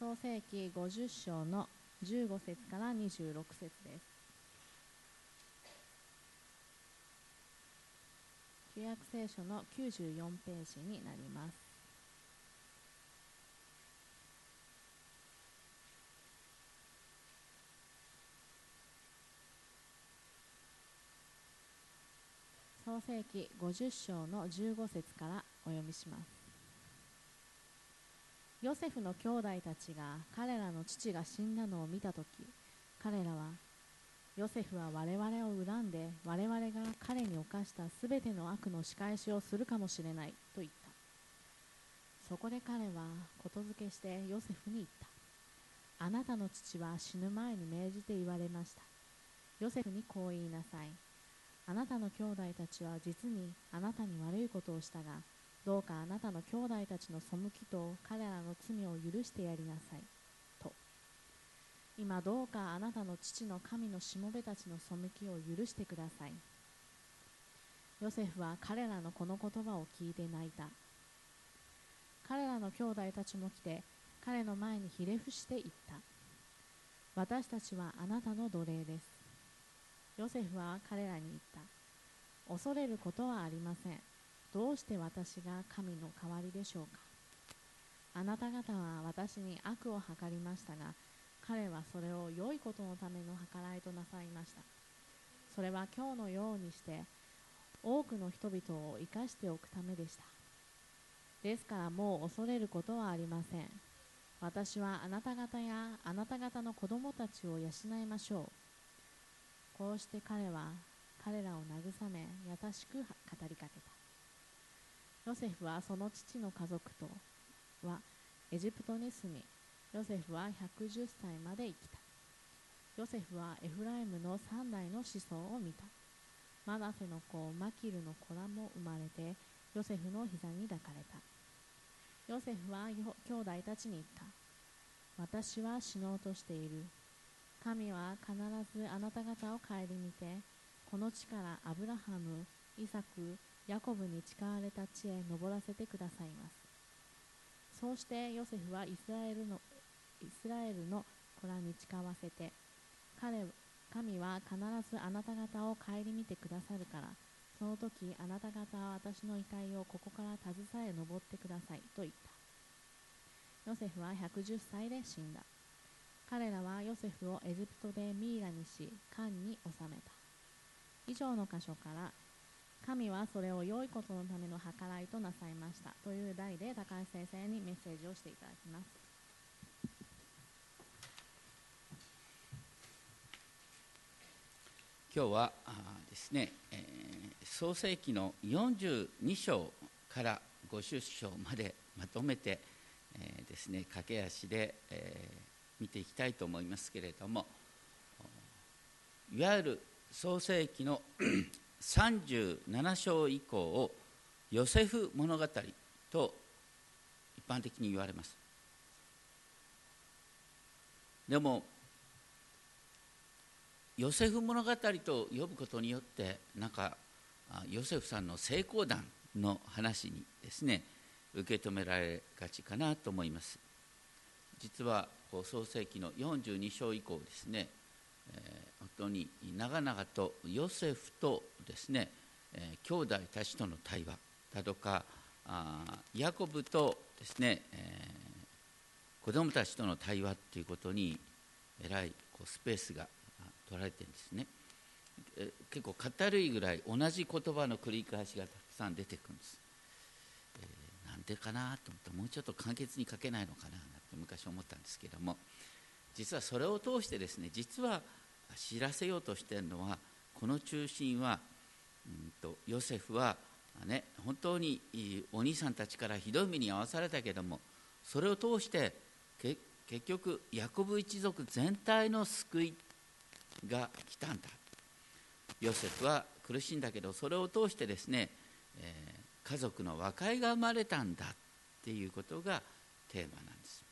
創世紀50章の15節から26節です。旧約聖書の94ページになります。創世紀50章の15節からお読みします。ヨセフの兄弟たちが彼らの父が死んだのを見たとき彼らはヨセフは我々を恨んで我々が彼に犯したすべての悪の仕返しをするかもしれないと言った。そこで彼はことづけしてヨセフに言った。あなたの父は死ぬ前に命じて言われました。ヨセフにこう言いなさい。あなたの兄弟たちは実にあなたに悪いことをしたがどうかあなたの兄弟たちの背きと彼らの罪を許してやりなさい。と。今どうかあなたの父の神のしもべたちの背きを許してください。ヨセフは彼らのこの言葉を聞いて泣いた。彼らの兄弟たちも来て彼の前にひれ伏して言った。私たちはあなたの奴隷です。ヨセフは彼らに言った。恐れることはありません。どうして私が神の代わりでしょうか？あなた方は私に悪を図りましたが彼はそれを良いことのための計らいとなさいました。それは今日のようにして多くの人々を生かしておくためでした。ですからもう恐れることはありません。私はあなた方やあなた方の子供たちを養いましょう。こうして彼は彼らを慰め優しく語りかけた。ヨセフはその父の家族とはエジプトに住みヨセフは110歳まで生きた。ヨセフはエフライムの3代の子孫を見た。マナセの子マキルの子らも生まれてヨセフの膝に抱かれた。ヨセフは兄弟たちに言った。私は死のうとしている。神は必ずあなた方を顧みてこの地からアブラハムイサクヤコブに誓われた地へ登らせてくださいます。そうしてヨセフはイスラエルのイスラエルの子らに誓わせて彼神は必ずあなた方を顧みてくださるからその時あなた方は私の遺体をここから携え登ってくださいと言った。ヨセフは110歳で死んだ。彼らはヨセフをエジプトでミイラにし缶に収めた。以上の箇所から神はそれを良いことのための計らいとなさいました。という題で高橋先生にメッセージをしていただきます。今日はですね、えー、創世紀の42章から50章までまとめて、えー、ですね駆け足で、えー、見ていきたいと思いますけれどもいわゆる創世紀の37章以降をヨセフ物語と一般的に言われます。でもヨセフ物語と呼ぶことによってなんかヨセフさんの成功談の話にですね受け止められがちかなと思います。実は創世紀の42章以降ですね本当に長々とヨセフとですね、えー、兄弟たちとの対話だとかヤコブとですね、子供たちとの対話っていうことにえらいこうスペースが取られてるんですね、結構語るいぐらい同じ言葉の繰り返しがたくさん出てくるんです、えー、なんでかなと思ってもうちょっと簡潔に書けないのかななんて昔思ったんですけども。実はそれを通してですね実は知らせようとしているのはこの中心は、うんと、ヨセフは、ね、本当にお兄さんたちからひどい目に遭わされたけどもそれを通して結局ヤコブ一族全体の救いが来たんだ。ヨセフは苦しいんだけどそれを通してですね、えー、家族の和解が生まれたんだっていうことがテーマなんです。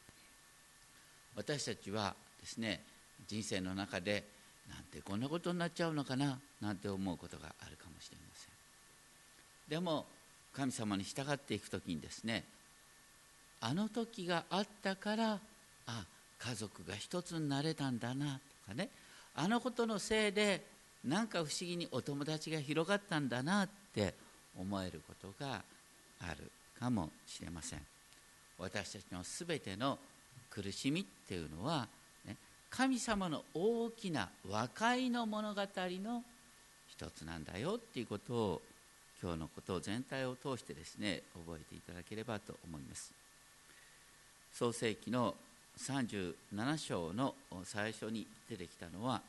私たちはですね人生の中でなんてこんなことになっちゃうのかななんて思うことがあるかもしれません。でも神様に従っていく時にですねあの時があったからあ家族が一つになれたんだなとかねあのことのせいでなんか不思議にお友達が広がったんだなって思えることがあるかもしれません。私たちのすべての苦しみっていうのは、ね、神様の大きな和解の物語の一つなんだよっていうことを今日のことを全体を通してですね覚えていただければと思います。創世記の37章の最初に出てきたのは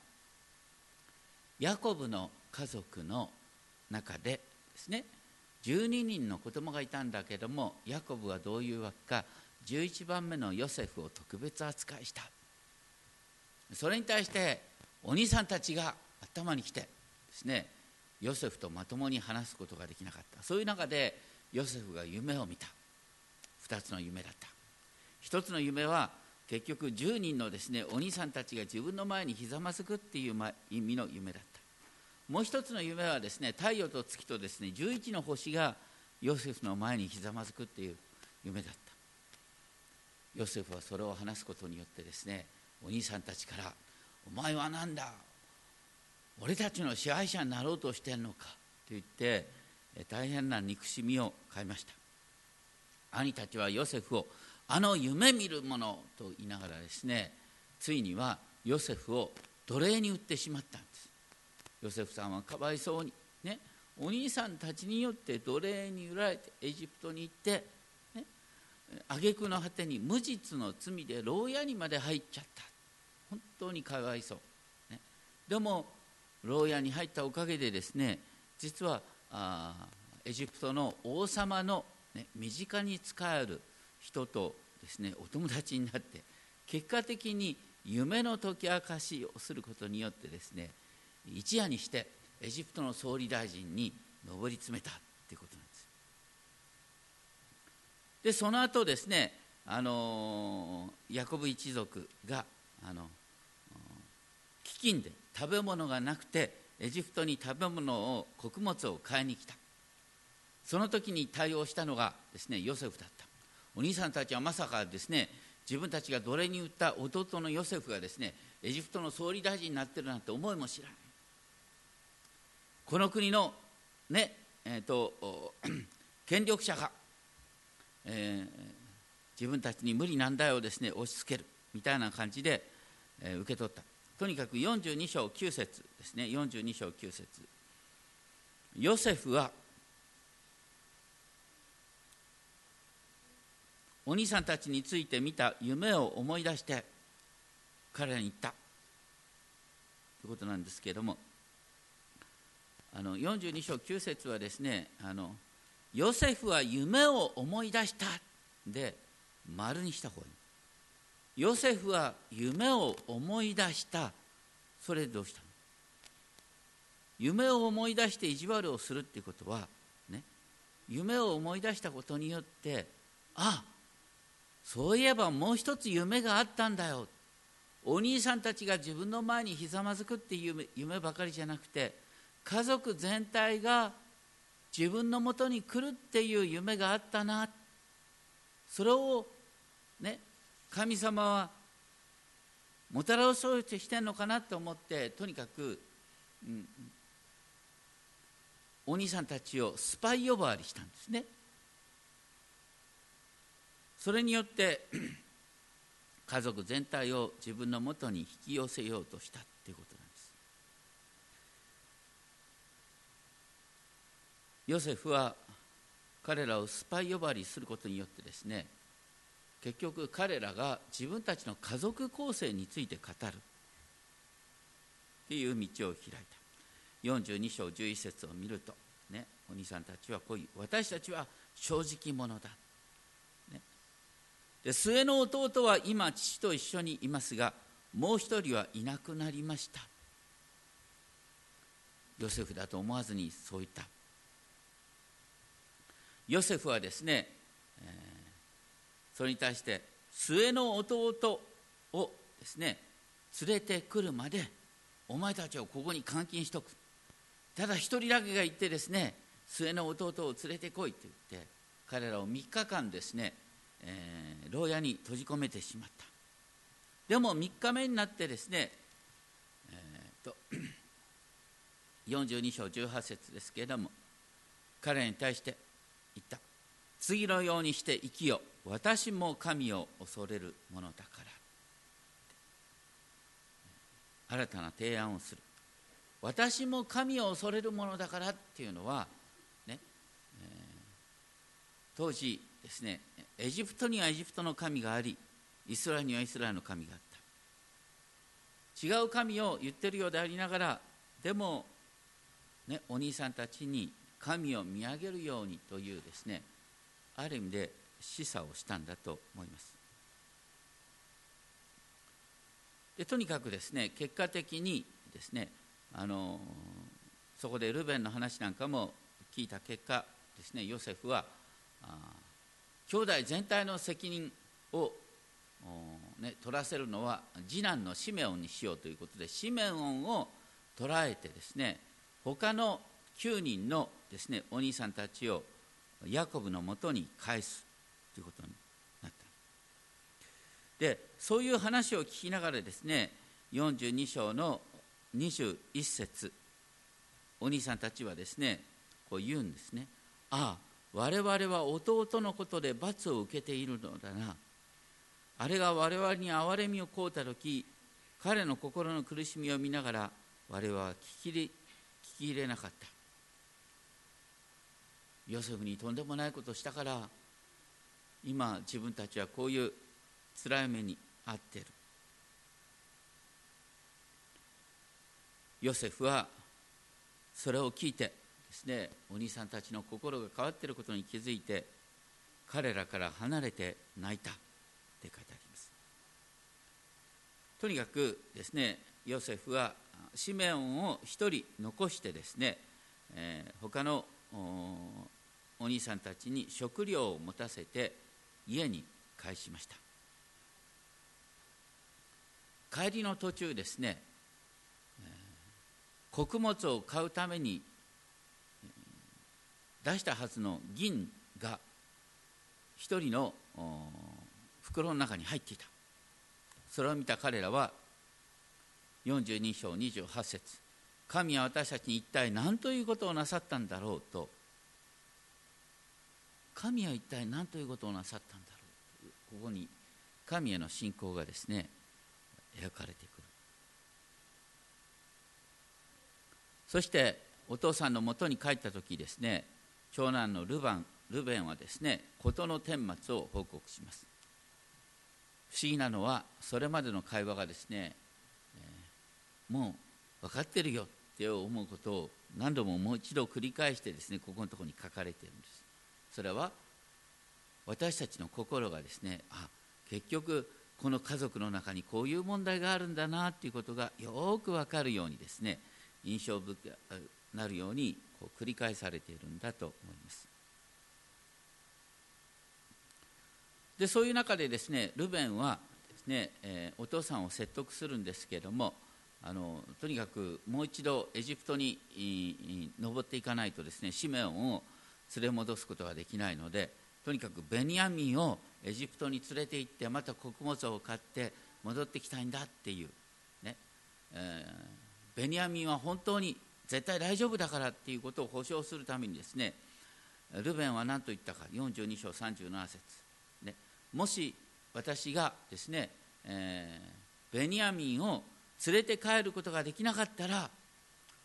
ヤコブの家族の中でですね12人の子供がいたんだけどもヤコブはどういうわけか11番目のヨセフを特別扱いした。それに対してお兄さんたちが頭に来てですねヨセフとまともに話すことができなかった。そういう中でヨセフが夢を見た。2つの夢だった。1つの夢は結局10人のですねお兄さんたちが自分の前にひざまずくっていう意味の夢だった。もう一つの夢はですね太陽と月とですね11の星がヨセフの前にひざまずくっていう夢だった。ヨセフはそれを話すことによってですねお兄さんたちから「お前は何だ俺たちの支配者になろうとしてんのか」と言って大変な憎しみを買いました。兄たちはヨセフをあの夢見る者と言いながらですねついにはヨセフを奴隷に売ってしまったんです。ヨセフさんはかわいそうにねお兄さんたちによって奴隷に売られてエジプトに行って挙句の果てに無実の罪で牢屋にまで入っちゃった。本当にかわいそう、ね、でも牢屋に入ったおかげでですね実はエジプトの王様の、ね、身近に仕える人とですねお友達になって結果的に夢の解き明かしをすることによってですね一夜にしてエジプトの総理大臣に上り詰めたということでその後ですねあのヤコブ一族があの飢饉で食べ物がなくてエジプトに食べ物を穀物を買いに来た。その時に対応したのがですねヨセフだった。お兄さんたちはまさかですね自分たちが奴隷に売った弟のヨセフがですねエジプトの総理大臣になってるなんて思いも知らない。この国のねえーと、権力者が、えー、自分たちに無理難題をですね押し付けるみたいな感じで、えー、受け取った。とにかく42章9節ですね。42章9節。ヨセフはお兄さんたちについて見た夢を思い出して彼らに言った。ということなんですけれども。あの42章9節はですねあのヨセフは夢を思い出した。で丸にした方がいい。ヨセフは夢を思い出した。それでどうしたの？夢を思い出して意地悪をするっていうことはね夢を思い出したことによってあそういえばもう一つ夢があったんだよ。お兄さんたちが自分の前にひざまずくっていう夢ばかりじゃなくて家族全体が自分のもとに来るっていう夢があったな。それをね神様はもたらそうとしてんのかなと思ってとにかく、うん、お兄さんたちをスパイ呼ばわりしたんですね。それによって 家族全体を自分のもとに引き寄せようとしたということなんですヨセフは彼らをスパイ呼ばわりすることによってですね結局彼らが自分たちの家族構成について語る。っていう道を開いた。42章11節を見るとねお兄さんたちはこういう私たちは正直者だ。ね。で末の弟は今父と一緒にいますがもう一人はいなくなりました。ヨセフだと思わずにそう言った。ヨセフはですね、えー、それに対して末の弟をですね連れてくるまでお前たちをここに監禁しとく。ただ一人だけが行ってですね末の弟を連れてこいと言って彼らを3日間ですねえー、牢屋に閉じ込めてしまった。でも3日目になってですね、えー、と42章18節ですけれども彼に対して言った。次のようにして生きよ私も神を恐れるものだから。新たな提案をする。私も神を恐れるものだからっていうのはね、えー、当時ですねエジプトにはエジプトの神がありイスラエルにはイスラエルの神があった。違う神を言ってるようでありながらでも、ね、お兄さんたちに神を見上げるようにというですねある意味で示唆をしたんだと思います。でとにかくですね結果的にですねあのそこでルベンの話なんかも聞いた結果ですねヨセフは兄弟全体の責任を、ね、取らせるのは次男のシメオンにしようということでシメオンを捕らえてですね他の9人のですねお兄さんたちをヤコブのもとに返すということになった。でそういう話を聞きながらですね42章の21節お兄さんたちはですねこう言うんですね。ああ我々は弟のことで罰を受けているのだな。あれが我々に憐れみを請うた時彼の心の苦しみを見ながら我々は聞き聞き入れなかった。ヨセフにとんでもないことをしたから今自分たちはこういう辛い目に遭っている。ヨセフはそれを聞いてですねお兄さんたちの心が変わっていることに気づいて彼らから離れて泣いたって書いてあります。とにかくですねヨセフはシメオンを一人残してですね、えー、他のお兄さんたちに食料を持たせて家に帰しました。帰りの途中ですね穀物を買うために出したはずの銀が一人の袋の中に入っていた。それを見た彼らは42章28節神は私たちに一体何ということをなさったんだろうと神は一体何ということをなさったんだろう。ここに神への信仰がですね描かれてくる。そしてお父さんのもとに帰った時ですね長男のルバンルベンはですね事の顛末を報告します。不思議なのはそれまでの会話がですね、えー、もう分かってるよって思うことを何度ももう一度繰り返してですねここのところに書かれているんです。それは私たちの心がですねあ結局この家族の中にこういう問題があるんだなということがよく分かるようにですね印象深くなるようにこう繰り返されているんだと思います。でそういう中でですねルベンはですね、えー、お父さんを説得するんですけれどもあのとにかくもう一度エジプトに登っていかないとですねシメオンを連れ戻すことができないのでとにかくベニヤミンをエジプトに連れて行ってまた穀物を買って戻ってきたいんだっていう、ねえー、ベニヤミンは本当に絶対大丈夫だからっていうことを保証するためにですねルベンは何と言ったか42章37節、ね、もし私がですね、えー、ベニヤミンを連れて帰ることができなかったら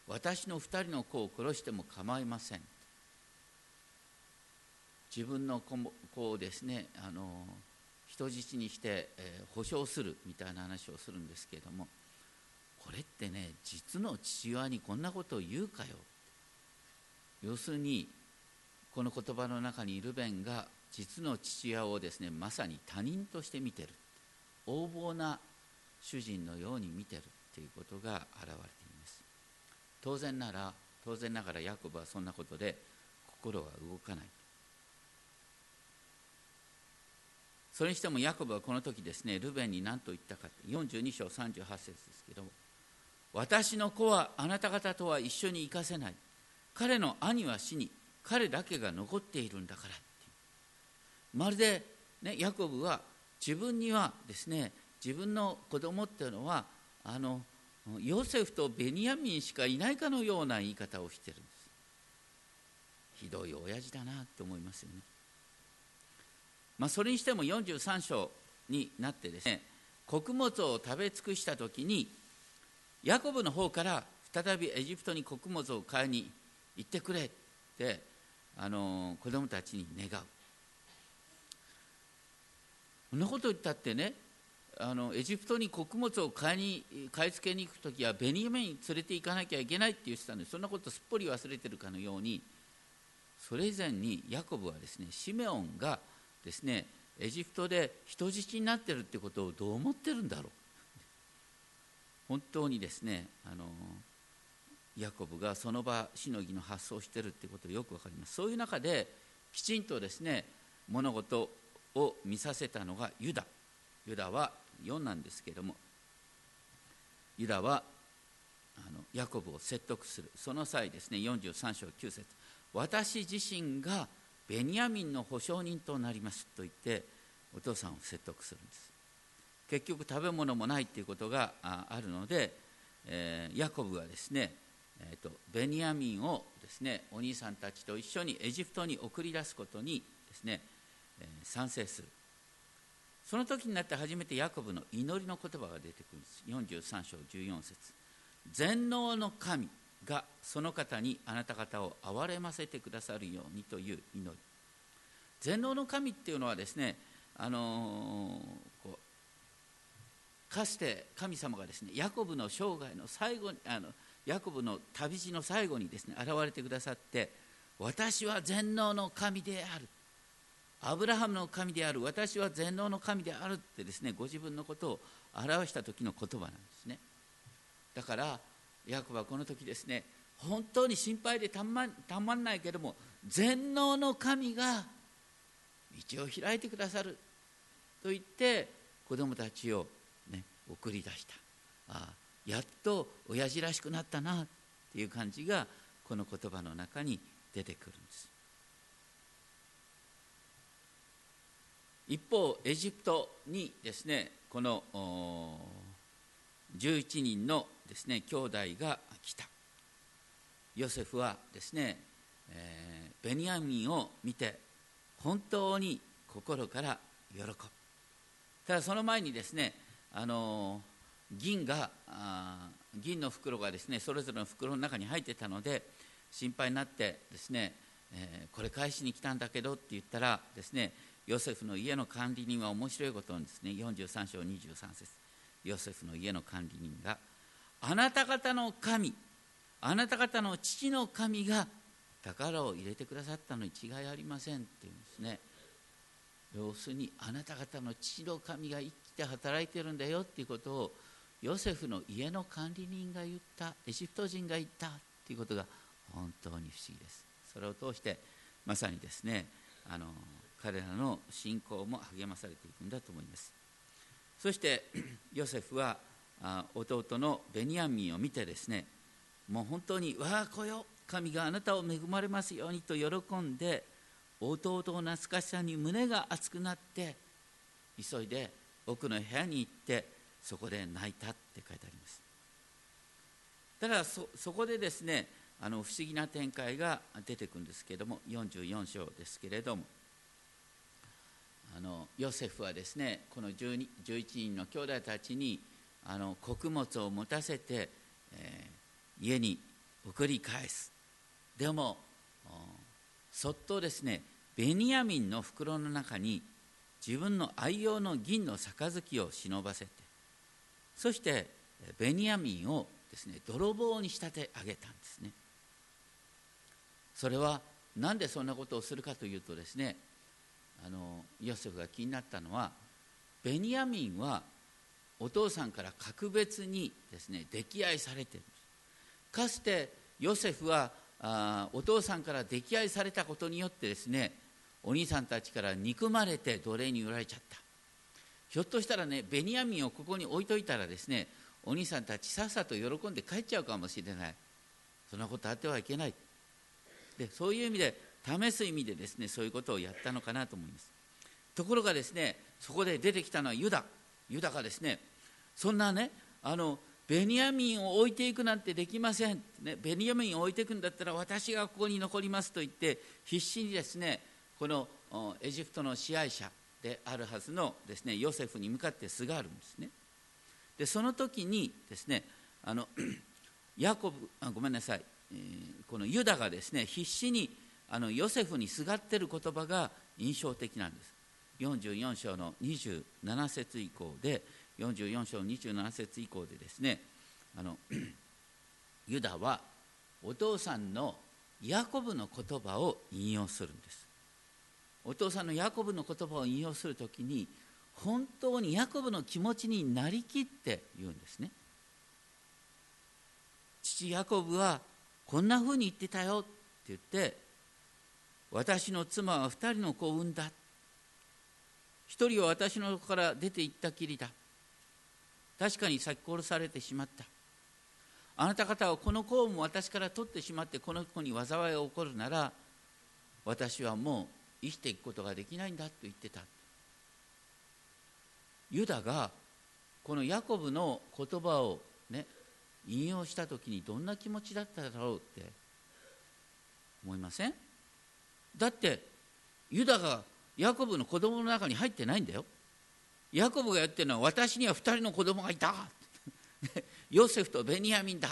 私の2人の子を殺しても構いません。自分の子をですねあの人質にして、えー、保証するみたいな話をするんですけれどもこれってね実の父親にこんなことを言うかよ。要するにこの言葉の中にルベンが実の父親をですねまさに他人として見てる。横暴な主人のように見てるっていうことが現れています。当然なら当然ながらヤコブはそんなことで心が動かない。それにしてもヤコブはこの時ですねルベンに何と言ったか42章38節ですけど私の子はあなた方とは一緒に行かせない。彼の兄は死に彼だけが残っているんだからまるで、ね、ヤコブは自分にはですね自分の子供っていうのはあのヨセフとベニヤミンしかいないかのような言い方をしてるんです。ひどい親父だなって思いますよね。まあそれにしても43章になってですね穀物を食べ尽くした時にヤコブの方から再びエジプトに穀物を買いに行ってくれってあの子供たちに願う。そんなこと言ったってねあのエジプトに穀物を買いに買い付けに行く時はベニヤミンに連れて行かなきゃいけないって言ってたんでそんなことすっぽり忘れてるかのようにそれ以前にヤコブはですねシメオンがですねエジプトで人質になってるってことをどう思ってるんだろう。本当にですねあのヤコブがその場しのぎの発想をしてるってことよく分かります。そういう中できちんとですね物事を見させたのがユダ。ユダは4なんですけれどもユダはあのヤコブを説得する。その際ですね43章9節。私自身がベニヤミンの保証人となりますと言ってお父さんを説得するんです。結局食べ物もないっていうことがあるので、えー、ヤコブはですね、えーと、ベニヤミンをですねお兄さんたちと一緒にエジプトに送り出すことにですね、えー、賛成する。その時になって初めてヤコブの祈りの言葉が出てくるんです。43章14節。全能の神がその方にあなた方を憐れませてくださるようにという祈り。全能の神っていうのはですねあの、こうかつて神様がですねヤコブの生涯の最後にあのヤコブの旅路の最後にですね現れてくださって私は全能の神である。アブラハムの神である。私は全能の神であるってですねご自分のことを表した時の言葉なんですね。だからヤコブはこの時ですね本当に心配でたまたまんないけども全能の神が道を開いてくださると言って子供たちを、ね、送り出した。あやっと親父らしくなったなっていう感じがこの言葉の中に出てくるんです。一方エジプトにですねこの11人のですね兄弟が来た。ヨセフはですね、えー、ベニヤミンを見て本当に心から喜ぶ。ただその前にですねあの銀が銀の袋がですねそれぞれの袋の中に入ってたので心配になってですね、えー、これ返しに来たんだけどって言ったらですねヨセフの家の管理人は面白いことなんですね43章23節。ヨセフの家の管理人があなた方の神あなた方の父の神が宝を入れてくださったのに違いありませんっていうんですね。要するにあなた方の父の神が生きて働いてるんだよっていうことをヨセフの家の管理人が言ったエジプト人が言ったっていうことが本当に不思議です。それを通してまさにですねあの彼らの信仰も励まされていくんだと思います。そしてヨセフは弟のベニヤミンを見てですねもう本当に「我が子よ神があなたを恵まれますように」と喜んで弟を懐かしさに胸が熱くなって急いで奥の部屋に行ってそこで泣いたって書いてあります。ただそそこでですねあの不思議な展開が出てくるんですけれども44章ですけれどもあのヨセフはですねこの11人の兄弟たちにあの穀物を持たせて、えー、家に送り返す。でもそっとですねベニヤミンの袋の中に自分の愛用の銀の杯を忍ばせてそしてベニヤミンをですね泥棒に仕立て上げたんですね。それは何でそんなことをするかというとですねあのヨセフが気になったのはベニヤミンはお父さんから格別にですね溺愛されているかつてヨセフはあお父さんから溺愛されたことによってですねお兄さんたちから憎まれて奴隷に売られちゃった。ひょっとしたらねベニヤミンをここに置いといたらですねお兄さんたちさっさと喜んで帰っちゃうかもしれない。そんなことあってはいけない。でそういう意味で試す意味でですねそういうことをやったのかなと思います。ところがですねそこで出てきたのはユダ。ユダがですねそんなねあのベニヤミンを置いていくなんてできません、ね、ベニヤミンを置いていくんだったら私がここに残りますと言って必死にですねこのエジプトの支配者であるはずのですねヨセフに向かってすがるんですね。でその時にですねあの ヤコブあごめんなさい、えー、このユダがですね必死にあのヨセフにすがってる言葉が印象的なんです。44章の27節以降で44章27節以降でですねあの ユダはお父さんのヤコブの言葉を引用するんです。お父さんのヤコブの言葉を引用するときに本当にヤコブの気持ちになりきって言うんですね。父ヤコブはこんなふうに言ってたよって言って私の妻は二人の子を産んだ。一人は私の子から出て行ったきりだ。確かに先殺されてしまった。あなた方はこの子をも私から取ってしまってこの子に災いが起こるなら私はもう生きていくことができないんだと言ってた。ユダがこのヤコブの言葉をね引用した時にどんな気持ちだっただろうって思いません？だってユダがヤコブの子供の中に入ってないんだよ。ヤコブがやってるのは私には2人の子供がいた。ヨセフとベニヤミンだ。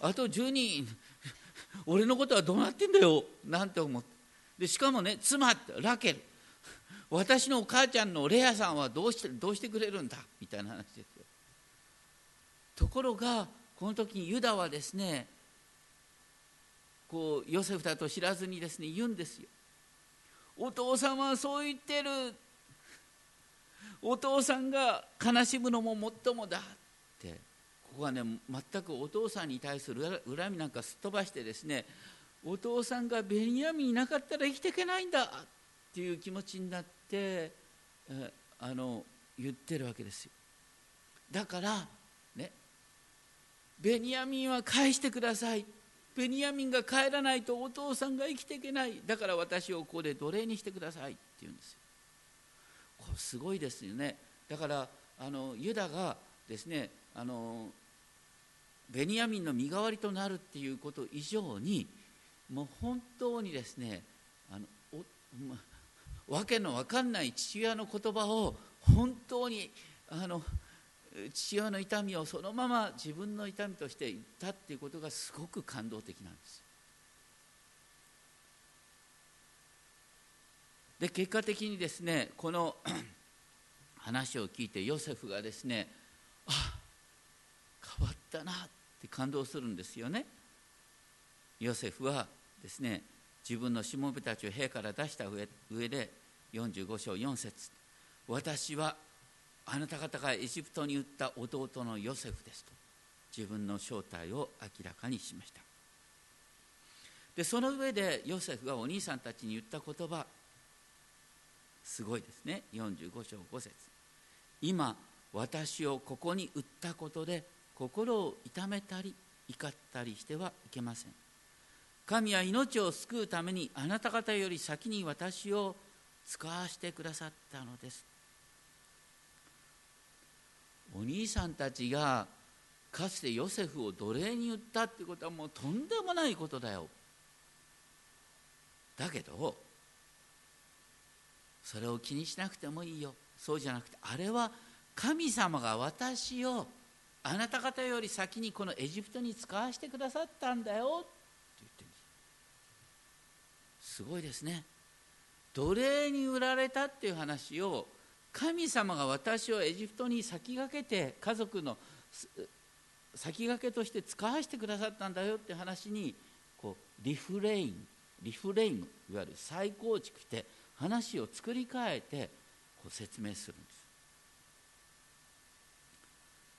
あと10人。俺のことはどうなってんだよ。なんて思って。でしかもね妻ラケル。私のお母ちゃんのレアさんはどうしてどうしてくれるんだ。みたいな話ですよ。ところがこの時にユダはですねこうヨセフだと知らずにですね言うんですよ。お父さんはそう言ってる。お父さんが悲しむのももっともだって。ここはね全くお父さんに対する恨みなんかすっ飛ばしてですねお父さんがベニヤミンいなかったら生きていけないんだっていう気持ちになってあの言ってるわけですよ。だからねベニヤミンは返してください。ベニヤミンが帰らないとお父さんが生きていけない。だから私をここで奴隷にしてくださいって言うんですよ。すごいですよね。だからあのユダがですねあのベニヤミンの身代わりとなるっていうこと以上にもう本当にですねあのお、わけのわかんない父親の言葉を本当にあの父親の痛みをそのまま自分の痛みとして言ったっていうことがすごく感動的なんですで結果的にですねこの 話を聞いてヨセフがですねあ変わったなって感動するんですよね。ヨセフはですね自分のしもべたちを兵から出した上上で45章4節私はあなた方がエジプトに売った弟のヨセフですと自分の正体を明らかにしました。でその上でヨセフがお兄さんたちに言った言葉すごいですね。45章5節。今私をここに売ったことで心を痛めたり怒ったりしてはいけません。神は命を救うためにあなた方より先に私を使わしてくださったのです。お兄さんたちがかつてヨセフを奴隷に売ったってことはもうとんでもないことだよ。だけどそれを気にしなくてもいいよ。そうじゃなくてあれは神様が私をあなた方より先にこのエジプトに使わせてくださったんだよ。って言ってるんです。すごいですね。奴隷に売られたっていう話を神様が私をエジプトに先駆けて家族の先駆けとして使わせてくださったんだよ。って話にこうリフレインリフレインいわゆる再構築して話を作り変えてこう説明するんです。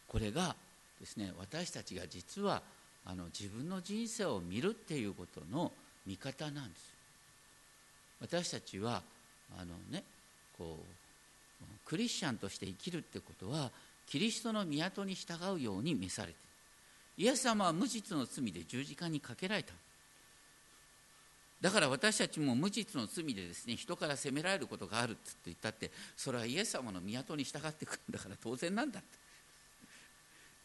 これがですね私たちが実はあの自分の人生を見るっていうことの見方なんです。私たちはあのねこうクリスチャンとして生きるってことはキリストの都に従うように召されている。イエス様は無実の罪で十字架にかけられた。だから私たちも無実の罪でですね人から責められることがあるって言ったってそれはイエス様の港に従ってくるんだから当然なんだって。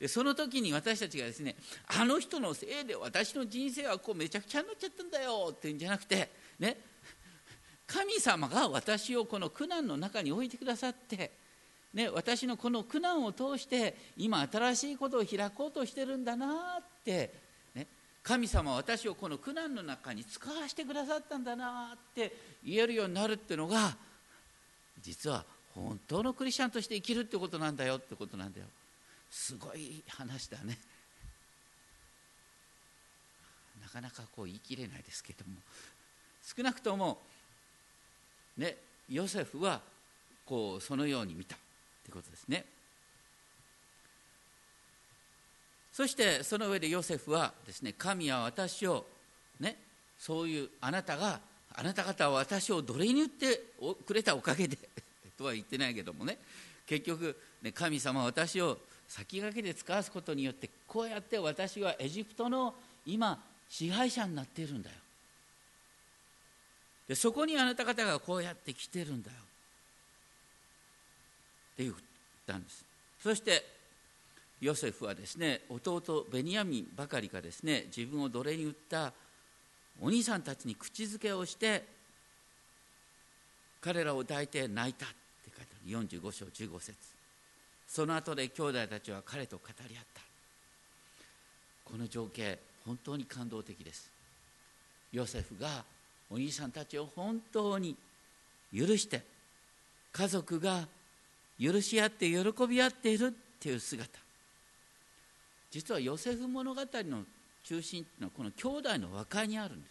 でその時に私たちがですねあの人のせいで私の人生はこうめちゃくちゃになっちゃったんだよっていうんじゃなくてね神様が私をこの苦難の中に置いてくださってね、私のこの苦難を通して今新しいことを開こうとしてるんだなって神様は私をこの苦難の中に使わせてくださったんだなって言えるようになるっていうのが実は本当のクリスチャンとして生きるってことなんだよってことなんだよ。すごい話だね。なかなかこう言い切れないですけども。少なくともねヨセフはこうそのように見たってことですね。そしてその上でヨセフはですね神は私をねそういうあなたがあなた方は私を奴隷に言ってくれたおかげで とは言ってないけどもね結局、ね、神様は私を先駆けで使わすことによってこうやって私はエジプトの今支配者になっているんだよ。でそこにあなた方がこうやって来てるんだよ。って言ったんです。そしてヨセフはですね弟ベニヤミンばかりがですね自分を奴隷に売ったお兄さんたちに口づけをして彼らを抱いて泣いたって書いてある。45章15節。その後で兄弟たちは彼と語り合った。この情景本当に感動的です。ヨセフがお兄さんたちを本当に許して家族が許し合って喜び合っているっていう姿。実はヨセフ物語の中心っていうのはこの兄弟の和解にあるんで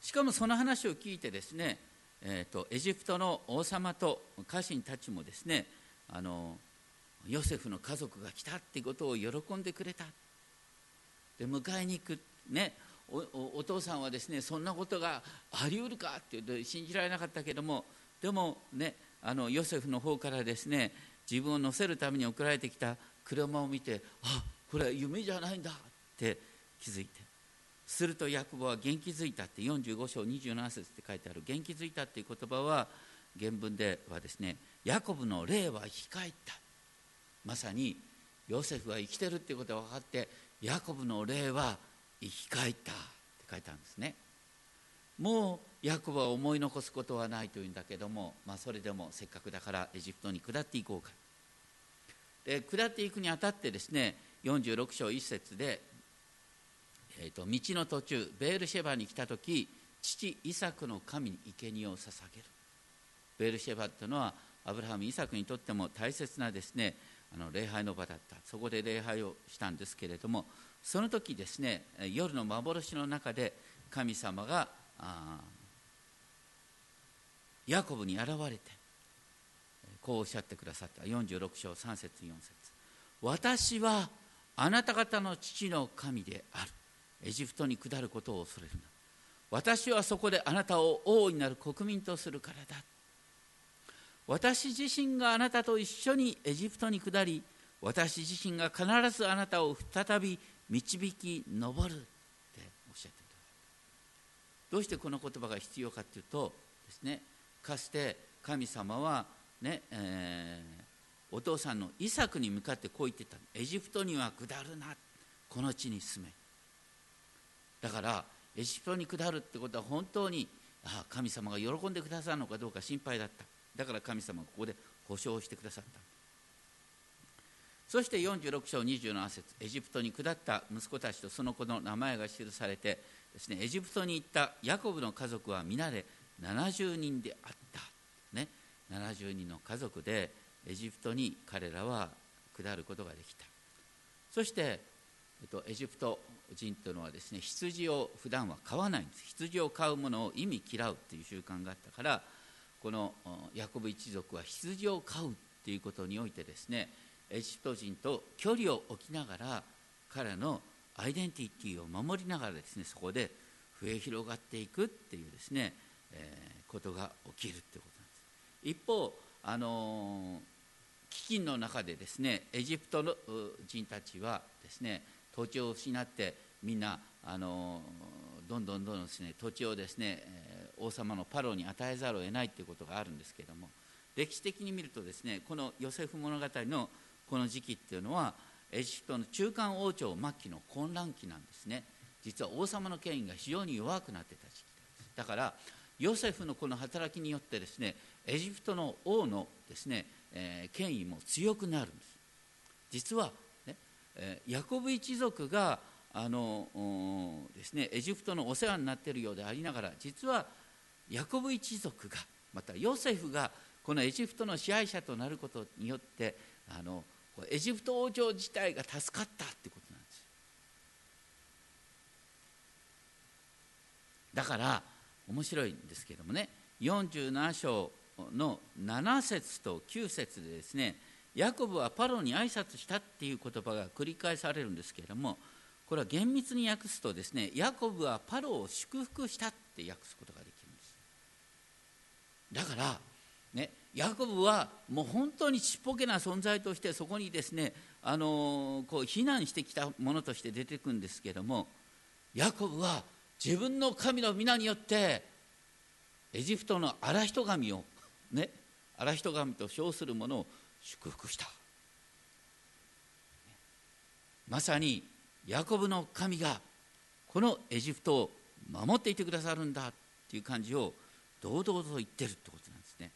す。しかもその話を聞いてですね、えーと、エジプトの王様と家臣たちもですねあのヨセフの家族が来たってことを喜んでくれた。で迎えに行く。ねお父さんはですねそんなことがあり得るかって信じられなかったけどもでもねあのヨセフの方からですね自分を乗せるために送られてきた車を見てあこれは夢じゃないんだって気づいて。するとヤコブは元気づいたって45章27節って書いてある。元気づいたっていう言葉は原文ではですねヤコブの霊は生き返った。まさにヨセフは生きてるっていうことが分かってヤコブの霊は生き返ったって書いてあるんですね。もうヤコブは思い残すことはないというんだけども、まあ、それでもせっかくだからエジプトに下っていこうか。で下っていくにあたってですね46章1節で、えーと、道の途中ベールシェバに来た時父イサクの神に生贄を捧げる。ベールシェバというのはアブラハムイサクにとっても大切なですねあの礼拝の場だった。そこで礼拝をしたんですけれどもその時ですね夜の幻の中で神様がヤコブに現れてこうおっしゃってくださった。46章3節4節。私はあなた方の父の神である。エジプトに下ることを恐れるな。私はそこであなたを王になる国民とするからだ。私自身があなたと一緒にエジプトに下り私自身が必ずあなたを再び導き上るって。おっしゃってどうしてこの言葉が必要かというとですねかつて神様はね、えー、お父さんのイサクに向かってこう言ってた。エジプトには下るな。この地に住め。だからエジプトに下るってことは本当にあ神様が喜んでくださるのかどうか心配だった。だから神様はここで保証してくださった。そして46章27節エジプトに下った息子たちとその子の名前が記されてですねエジプトに行ったヤコブの家族は皆で70人であった、ね、70人の家族でエジプトに彼らは下ることができた。そして、えっと、エジプト人というのはですね羊を普段は飼わないんです。羊を飼うものを意味嫌うという習慣があったからこのヤコブ一族は羊を飼うということにおいてですねエジプト人と距離を置きながら彼のアイデンティティを守りながらですねそこで増え広がっていくっていうですね、えー、ことが起きるってことなんです。一方あのー、飢饉の中でですねエジプトの人たちはですね土地を失ってみんなあのどんどんどんどんですね土地をですね王様のパロに与えざるを得ないということがあるんですけれども歴史的に見るとですねこのヨセフ物語のこの時期っていうのはエジプトの中間王朝末期の混乱期なんですね。実は王様の権威が非常に弱くなってた時期です。だからヨセフのこの働きによってですねエジプトの王のですね、えー、権威も強くなるんです。実は、ねえー、ヤコブ一族があのですねエジプトのお世話になっているようでありながら実はヤコブ一族がまたヨセフがこのエジプトの支配者となることによってあのエジプト王朝自体が助かったってことなんです。だから面白いんですけどもね。47章の7節と9節でですねヤコブはパロに挨拶したっていう言葉が繰り返されるんですけれどもこれは厳密に訳すとですねヤコブはパロを祝福したって訳すことができるんです。だからねヤコブはもう本当にちっぽけな存在としてそこにですねあのこう避難してきたものとして出てくるんですけれどもヤコブは自分の神の皆によってエジプトの荒人神をね荒人神と称するものを祝福した。まさにヤコブの神がこのエジプトを守っていてくださるんだっていう感じを堂々と言ってるってことなんですね。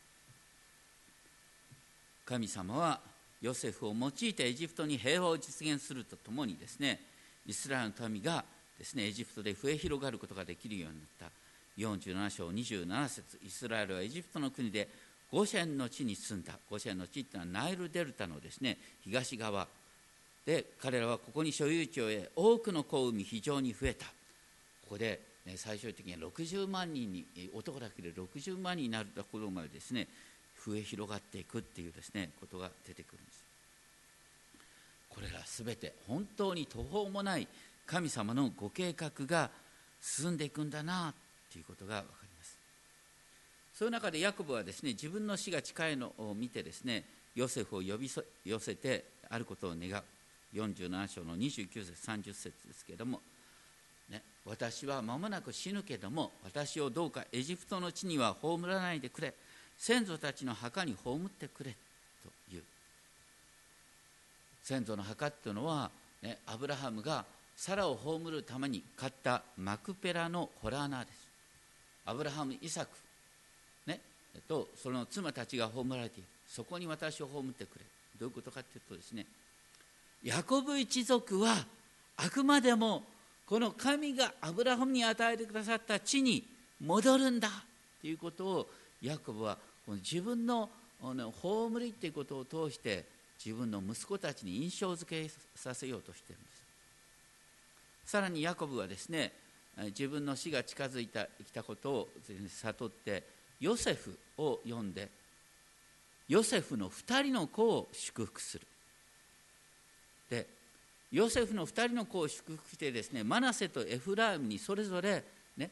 神様はヨセフを用いてエジプトに平和を実現するとともにですねイスラエルの民がですねエジプトで増え広がることができるようになった。47章27節イスラエルはエジプトの国でゴシェンの地に住んだ。ゴシェンの地っていうのはナイルデルタのですね東側で彼らはここに所有地を得多くの子を産み非常に増えた。ここで、ね、最終的には60万人に男だけで60万人になるところまでですね増え広がっていくっていうですねことが出てくるんです。これら全て本当に途方もない神様のご計画が進んでいくんだなということが分かります。そういう中でヤコブはですね自分の死が近いのを見てですねヨセフを呼び寄せてあることを願う。47章の29節30節ですけれども、ね、私は間もなく死ぬけども私をどうかエジプトの地には葬らないでくれ。先祖たちの墓に葬ってくれという。先祖の墓っていうのは、ね、アブラハムがサラを葬るために買ったマクペラのホラーナーです。アブラハム・イサク、ね、とその妻たちが葬られている。そこに私を葬ってくれ。どういうことかというとですね。ヤコブ一族はあくまでもこの神がアブラハムに与えてくださった地に戻るんだということをヤコブはこの自分の葬りということを通して自分の息子たちに印象付けさせようとしているさらにヤコブはですね自分の死が近づいたきたことを悟ってヨセフを呼んでヨセフの2人の子を祝福する。でヨセフの2人の子を祝福してですねマナセとエフライムにそれぞれね、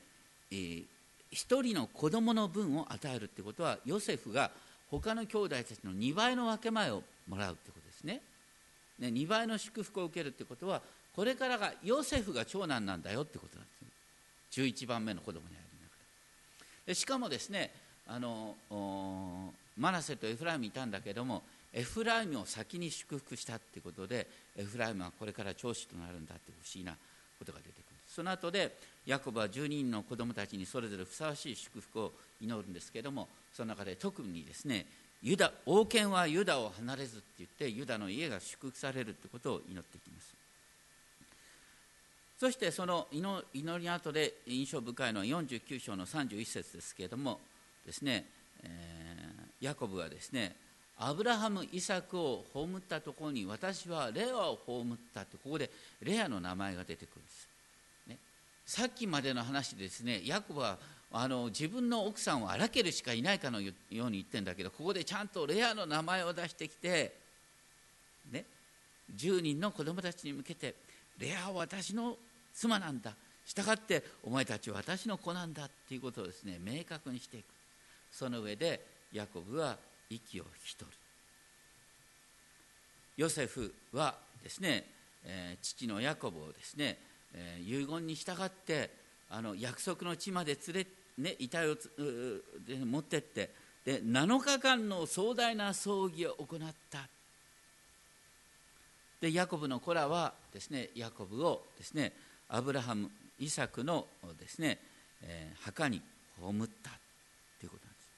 えー、1人の子供の分を与えるってことはヨセフが他の兄弟たちの2倍の分け前をもらうってことですね。ね2倍の祝福を受けるってことはこれからがヨセフが長男なんだよってことなんです11番目の子供にありながらでしかもですねあのマナセとエフライムいたんだけどもエフライムを先に祝福したってことでエフライムはこれから長子となるんだって不思議なことが出てくる。その後でヤコブは12人の子供たちにそれぞれふさわしい祝福を祈るんですけどもその中で特にですねユダ王権はユダを離れずって言ってユダの家が祝福されるってことを祈ってきそしてその祈りの後で印象深いのは49章の31節ですけれどもですね、えー、ヤコブはですねアブラハム、イサクを葬ったところに私はレアを葬ったってここでレアの名前が出てくるんです、ね、さっきまでの話ですねヤコブはあの自分の奥さんはラケルしかいないかのように言ってるんだけどここでちゃんとレアの名前を出してきて、ね、10人の子供たちに向けてレアは私の妻なんだ。したがってお前たちは私の子なんだっていうことをですね明確にしていく。その上でヤコブは息を引き取る。ヨセフはですね、えー、父のヤコブをですねえー、遺言に従ってあの約束の地まで連れ、ね、遺体を持ってってで7日間の壮大な葬儀を行った。でヤコブの子らはですねヤコブをですねアブラハムイサクのですね、えー、墓に葬ったということなんです。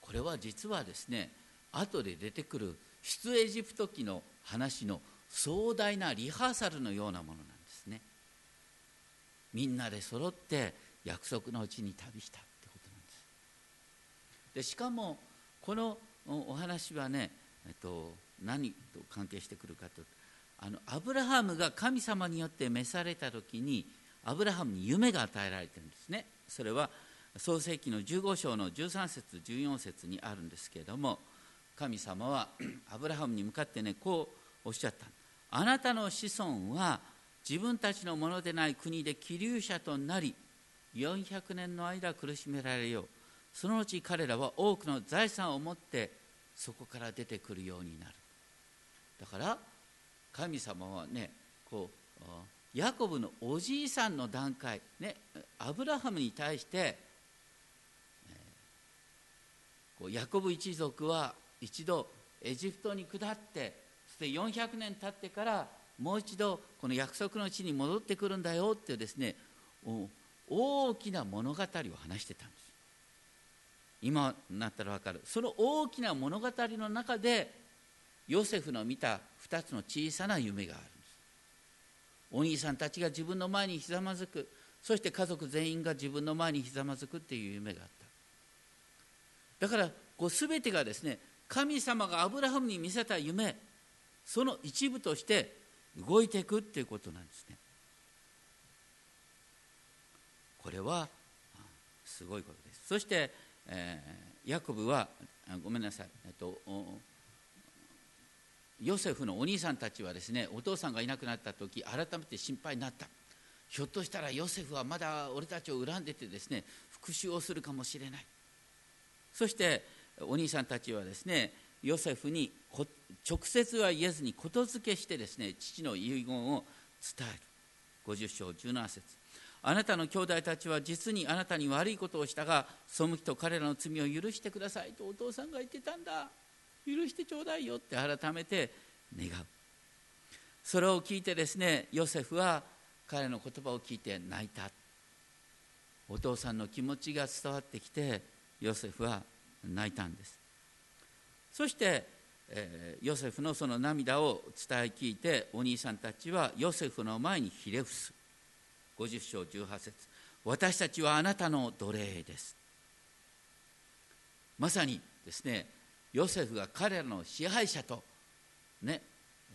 これは実はですね後で出てくる出エジプト記の話の壮大なリハーサルのようなものなんですね。みんなで揃って約束のうちに旅したってことなんです。でしかもこのお話はね、えっと、何と関係してくるかとあのアブラハムが神様によって召された時にアブラハムに夢が与えられてるんですね。それは創世紀の15章の13節14節にあるんですけれども神様は アブラハムに向かってねこうおっしゃったあなたの子孫は自分たちのものでない国で気流者となり400年の間苦しめられよう。そのうち彼らは多くの財産を持ってそこから出てくるようになる。だから神様はねこうヤコブのおじいさんの段階、ね、アブラハムに対して、こうヤコブ一族は一度エジプトに下ってそして400年経ってからもう一度この約束の地に戻ってくるんだよってですね大きな物語を話してたんです。今なったら分かる。その大きな物語の中でヨセフの見た2つの小さな夢があるんです。お兄さんたちが自分の前にひざまずく。そして家族全員が自分の前にひざまずくっていう夢があった。だからこう全てがですね神様がアブラハムに見せた夢その一部として動いていくっていうことなんですね。これはすごいことです。そして、えー、ヤコブはごめんなさい、えっと、ヨセフのお兄さんたちはですねお父さんがいなくなった時改めて心配になった。ひょっとしたらヨセフはまだ俺たちを恨んでてですね復讐をするかもしれない。そしてお兄さんたちはですねヨセフに直接は言えずにことづけしてですね父の遺言を伝える。50章17節。あなたの兄弟たちは実にあなたに悪いことをしたが背きと彼らの罪を許してくださいとお父さんが言ってたんだ。許してちょうだいよって改めて願う。それを聞いてですねヨセフは彼の言葉を聞いて泣いた。お父さんの気持ちが伝わってきてヨセフは泣いたんです。そして、えー、ヨセフのその涙を伝え聞いてお兄さんたちはヨセフの前にひれ伏す。50章18節。私たちはあなたの奴隷です。まさにですねヨセフが彼らの支配者とね、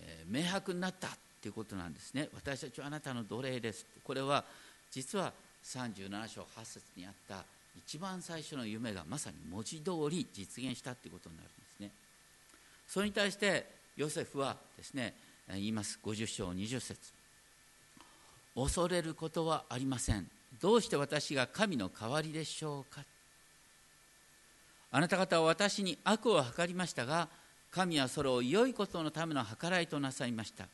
えー、明白になったということなんですね。私たちはあなたの奴隷です。これは実は37章8節にあった一番最初の夢がまさに文字通り実現したということになるんですね。それに対してヨセフはですね言います。50章20節。恐れることはありません。どうして私が神の代わりでしょうかあなた方は私に悪を図りましたが神はそれを良いことのための計らいとなさいました。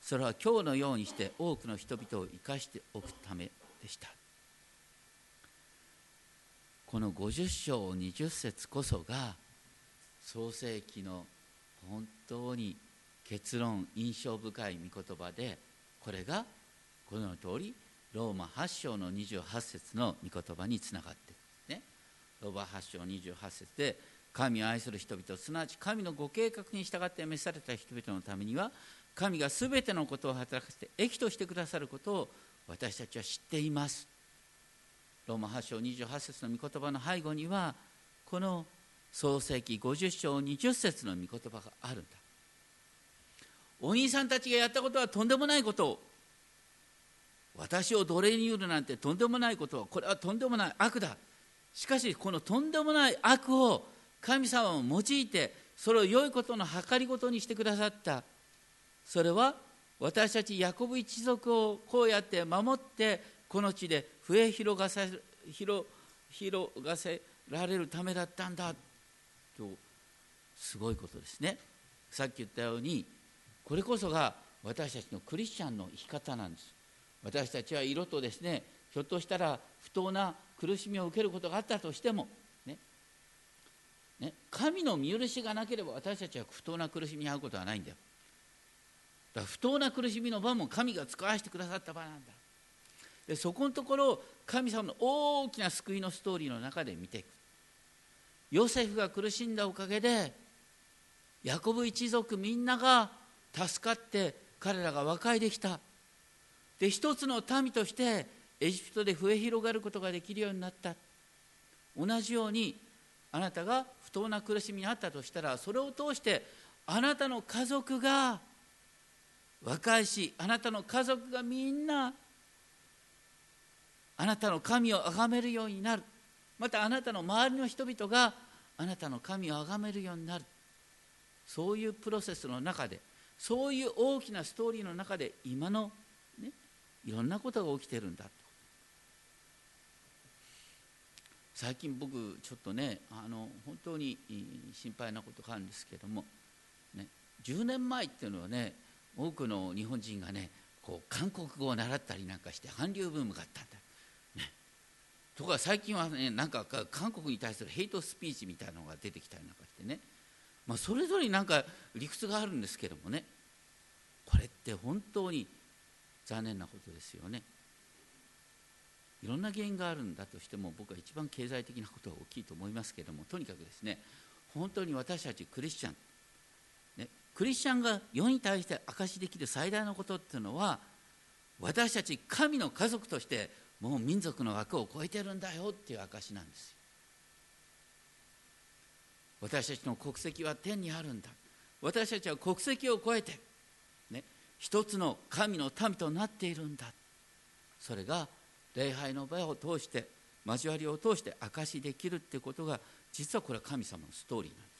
それは今日のようにして多くの人々を生かしておくためでした。この50章20節こそが創世記の本当に結論印象深い御言葉でこれがこの通りローマ8章の28節の御言葉につながっている。ロバ8章28節で神を愛する人々すなわち神のご計画に従って召された人々のためには神がすべてのことを働かせて益としてくださることを私たちは知っています。ローマ8章28節の御言葉の背後にはこの創世紀50章20節の御言葉があるんだ。お兄さんたちがやったことはとんでもないことを私を奴隷に言うなんてとんでもないことこれはとんでもない悪だ。しかしこのとんでもない悪を神様を用いてそれを良いことの計りごとにしてくださった。それは私たちヤコブ一族をこうやって守ってこの地で増え広がせ広広がせられるためだったんだ。とすごいことですね。さっき言ったようにこれこそが私たちのクリスチャンの生き方なんです。私たちは色とですねひょっとしたら不当な苦しみを受けることがあったとしてもねね神の見許しがなければ私たちは不当な苦しみに遭うことはないんだよ。だから不当な苦しみの場も神が使わせてくださった場なんだ。でそこのところを神様の大きな救いのストーリーの中で見ていく。ヨセフが苦しんだおかげでヤコブ一族みんなが助かって彼らが和解できた。で一つの民としてエジプトで増え広がることができるようになった。同じようにあなたが不当な苦しみにあったとしたらそれを通してあなたの家族が和解しあなたの家族がみんなあなたの神を崇めるようになる。またあなたの周りの人々があなたの神を崇めるようになる。そういうプロセスの中でそういう大きなストーリーの中で今の、ね、いろんなことが起きてるんだと最近僕ちょっとねあの本当に心配なことがあるんですけども、ね、10年前っていうのはね多くの日本人がねこう韓国語を習ったりなんかして韓流ブームがあったんだ。ね。とか最近はねなんか韓国に対するヘイトスピーチみたいなのが出てきたりなんかしてね、まあ、それぞれなんか理屈があるんですけどもね。これって本当に残念なことですよね。いろんな原因があるんだとしても僕は一番経済的なことが大きいと思いますけれどもとにかくですね本当に私たちクリスチャン、ね、クリスチャンが世に対して証しできる最大のことっていうのは私たち神の家族としてもう民族の枠を超えてるんだよっていう証なんですよ。私たちの国籍は天にあるんだ。私たちは国籍を超えて、ね、一つの神の民となっているんだ。それが礼拝の場を通して交わりを通して証しできるってことが実はこれは神様のストーリーなんです。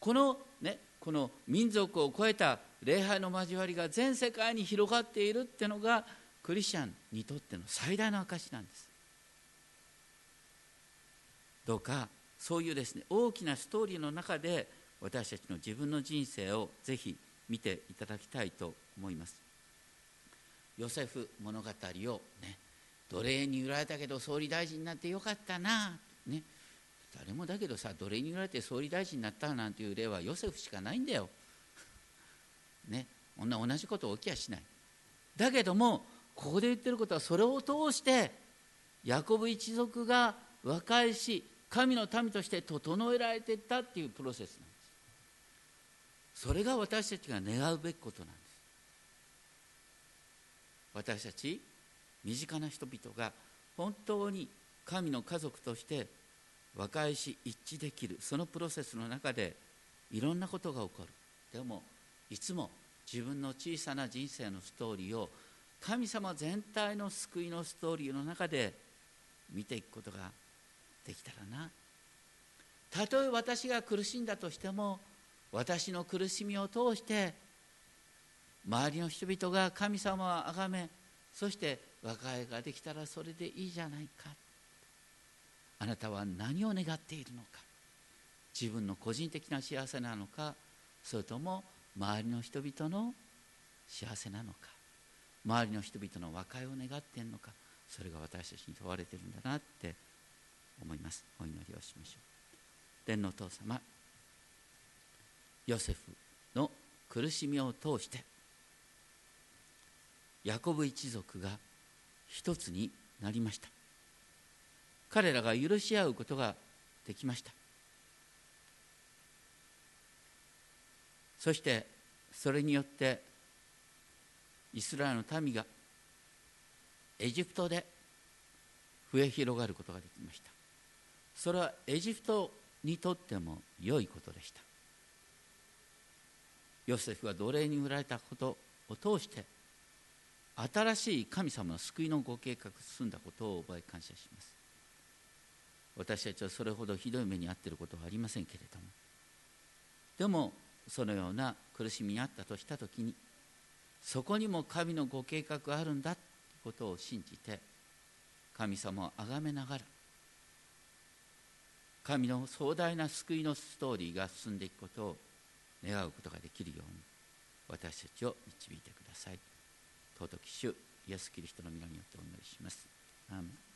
このねこの民族を超えた礼拝の交わりが全世界に広がっているっていうのがクリスチャンにとっての最大の証なんです。どうかそういうですね大きなストーリーの中で私たちの自分の人生をぜひ見ていただきたいと思います。ヨセフ物語をね奴隷に売られたけど総理大臣になってよかったな。ね。誰もだけどさ奴隷に売られて総理大臣になったなんていう例はヨセフしかないんだよ。ね。女同じこと起きやしない。だけどもここで言ってることはそれを通してヤコブ一族が和解し神の民として整えられていったっていうプロセスなんです。それが私たちが願うべきことなんです。私たち身近な人々が本当に神の家族として和解し一致できるそのプロセスの中でいろんなことが起こる。でもいつも自分の小さな人生のストーリーを神様全体の救いのストーリーの中で見ていくことができたらな。たとえ私が苦しんだとしても私の苦しみを通して周りの人々が神様をあがめそして和解ができたらそれでいいじゃないか。あなたは何を願っているのか。自分の個人的な幸せなのか。それとも周りの人々の幸せなのか。周りの人々の和解を願っているのか。それが私たちに問われているんだなって思います。お祈りをしましょう。天皇父様ヨセフの苦しみを通してヤコブ一族が一つになりました。彼らが許し合うことができました。そしてそれによってイスラエルの民がエジプトで増え広がることができました。それはエジプトにとっても良いことでした。ヨセフが奴隷に売られたことを通して新しい神様の救いのご計画進んだことを覚え感謝します私たちはそれほどひどい目に遭っていることはありませんけれどもでもそのような苦しみにあったとした時にそこにも神のご計画があるんだということを信じて神様を崇めながら神の壮大な救いのストーリーが進んでいくことを願うことができるように私たちを導いてください。尊き主イエス・キリストの皆によってお祈りします。アーメン